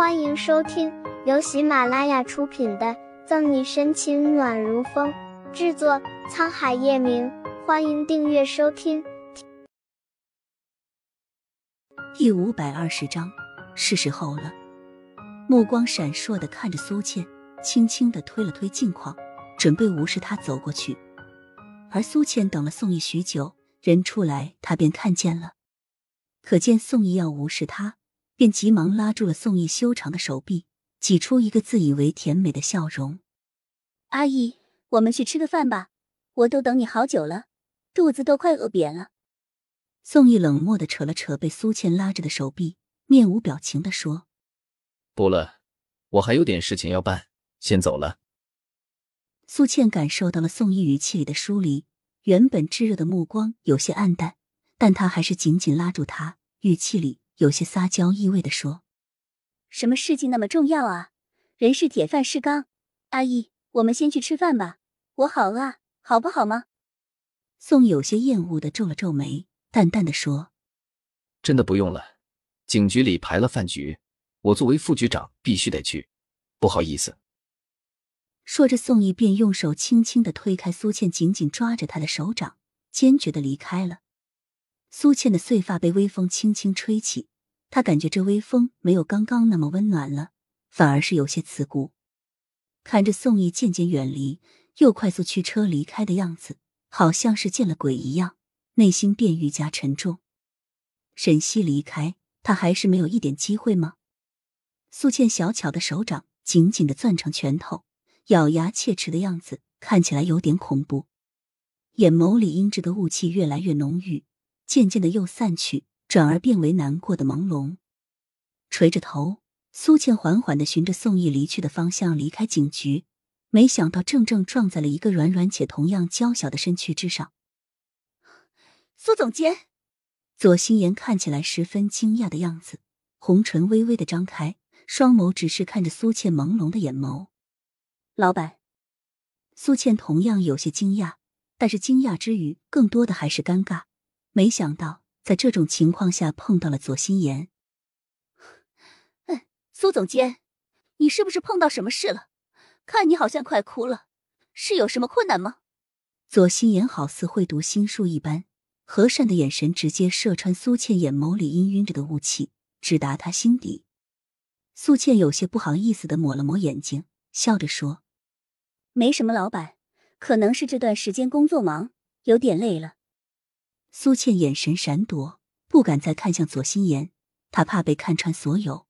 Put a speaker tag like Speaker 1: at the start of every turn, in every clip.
Speaker 1: 欢迎收听由喜马拉雅出品的《赠你深情暖如风》，制作沧海夜明。欢迎订阅收听。
Speaker 2: 第五百二十章，是时候了。目光闪烁的看着苏倩，轻轻的推了推镜框，准备无视他走过去。而苏倩等了宋毅许久，人出来，他便看见了。可见宋毅要无视他。便急忙拉住了宋毅修长的手臂，挤出一个自以为甜美的笑容。
Speaker 3: 阿姨，我们去吃个饭吧，我都等你好久了，肚子都快饿扁了。
Speaker 2: 宋毅冷漠的扯了扯被苏倩拉着的手臂，面无表情的说：“
Speaker 4: 不了，我还有点事情要办，先走了。”
Speaker 2: 苏倩感受到了宋毅语气里的疏离，原本炙热的目光有些暗淡，但她还是紧紧拉住他，语气里。有些撒娇意味的说：“
Speaker 3: 什么事情那么重要啊？人是铁，饭是钢。阿姨，我们先去吃饭吧，我好饿，好不好吗？”
Speaker 2: 宋有些厌恶的皱了皱眉，淡淡的说：“
Speaker 4: 真的不用了，警局里排了饭局，我作为副局长必须得去，不好意思。”
Speaker 2: 说着，宋毅便用手轻轻的推开苏倩紧紧抓着他的手掌，坚决的离开了。苏倩的碎发被微风轻轻吹起。他感觉这微风没有刚刚那么温暖了，反而是有些刺骨。看着宋毅渐渐远离，又快速驱车离开的样子，好像是见了鬼一样，内心便愈加沉重。沈西离开，他还是没有一点机会吗？苏倩小巧的手掌紧紧的攥成拳头，咬牙切齿的样子看起来有点恐怖，眼眸里阴鸷的雾气越来越浓郁，渐渐的又散去。转而变为难过的朦胧，垂着头，苏倩缓缓的循着宋毅离去的方向离开警局，没想到正正撞在了一个软软且同样娇小的身躯之上。
Speaker 3: 苏总监，
Speaker 2: 左心言看起来十分惊讶的样子，红唇微微的张开，双眸只是看着苏倩朦胧的眼眸。
Speaker 3: 老板，
Speaker 2: 苏倩同样有些惊讶，但是惊讶之余，更多的还是尴尬，没想到。在这种情况下碰到了左心言，
Speaker 3: 嗯，苏总监，你是不是碰到什么事了？看你好像快哭了，是有什么困难吗？
Speaker 2: 左心言好似会读心术一般，和善的眼神直接射穿苏倩眼眸里氤氲着的雾气，直达她心底。苏倩有些不好意思的抹了抹眼睛，笑着说：“
Speaker 3: 没什么，老板，可能是这段时间工作忙，有点累了。”
Speaker 2: 苏倩眼神闪躲，不敢再看向左心言，她怕被看穿所有。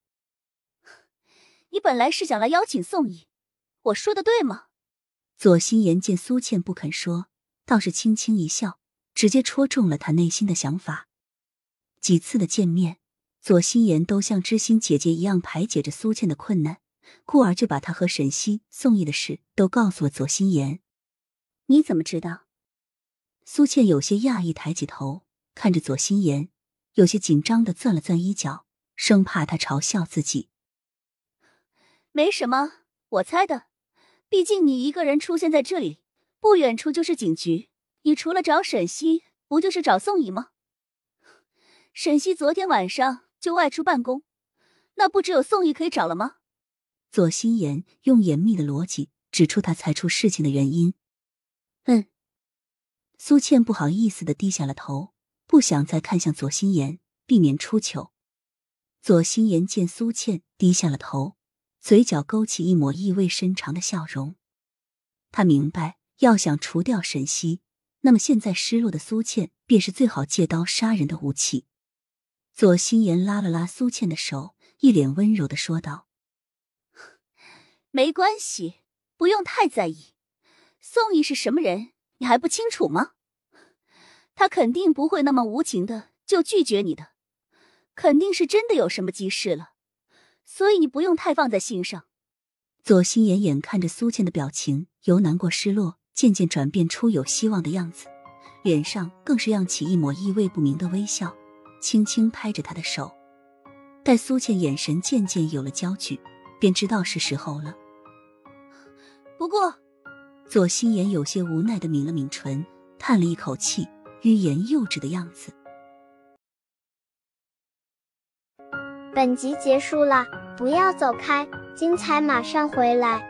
Speaker 3: 你本来是想来邀请宋毅，我说的对吗？
Speaker 2: 左心言见苏倩不肯说，倒是轻轻一笑，直接戳中了她内心的想法。几次的见面，左心言都像知心姐姐一样排解着苏倩的困难，故而就把她和沈西、宋毅的事都告诉了左心言。
Speaker 3: 你怎么知道？
Speaker 2: 苏倩有些讶异，抬起头看着左心言，有些紧张的攥了攥衣角，生怕他嘲笑自己。
Speaker 3: 没什么，我猜的。毕竟你一个人出现在这里，不远处就是警局，你除了找沈西，不就是找宋怡吗？沈西昨天晚上就外出办公，那不只有宋怡可以找了吗？
Speaker 2: 左心言用严密的逻辑指出他猜出事情的原因。
Speaker 3: 嗯。
Speaker 2: 苏倩不好意思的低下了头，不想再看向左心言，避免出糗。左心言见苏倩低下了头，嘴角勾起一抹意味深长的笑容。他明白，要想除掉沈西，那么现在失落的苏倩便是最好借刀杀人的武器。左心言拉了拉苏倩的手，一脸温柔的说道：“
Speaker 3: 没关系，不用太在意。宋毅是什么人？”你还不清楚吗？他肯定不会那么无情的就拒绝你的，肯定是真的有什么急事了，所以你不用太放在心上。
Speaker 2: 左心眼眼看着苏倩的表情由难过、失落，渐渐转变出有希望的样子，脸上更是漾起一抹意味不明的微笑，轻轻拍着她的手。待苏倩眼神渐渐有了焦距，便知道是时候了。
Speaker 3: 不过。
Speaker 2: 左心言有些无奈的抿了抿唇，叹了一口气，欲言又止的样子。
Speaker 1: 本集结束了。不要走开，精彩马上回来。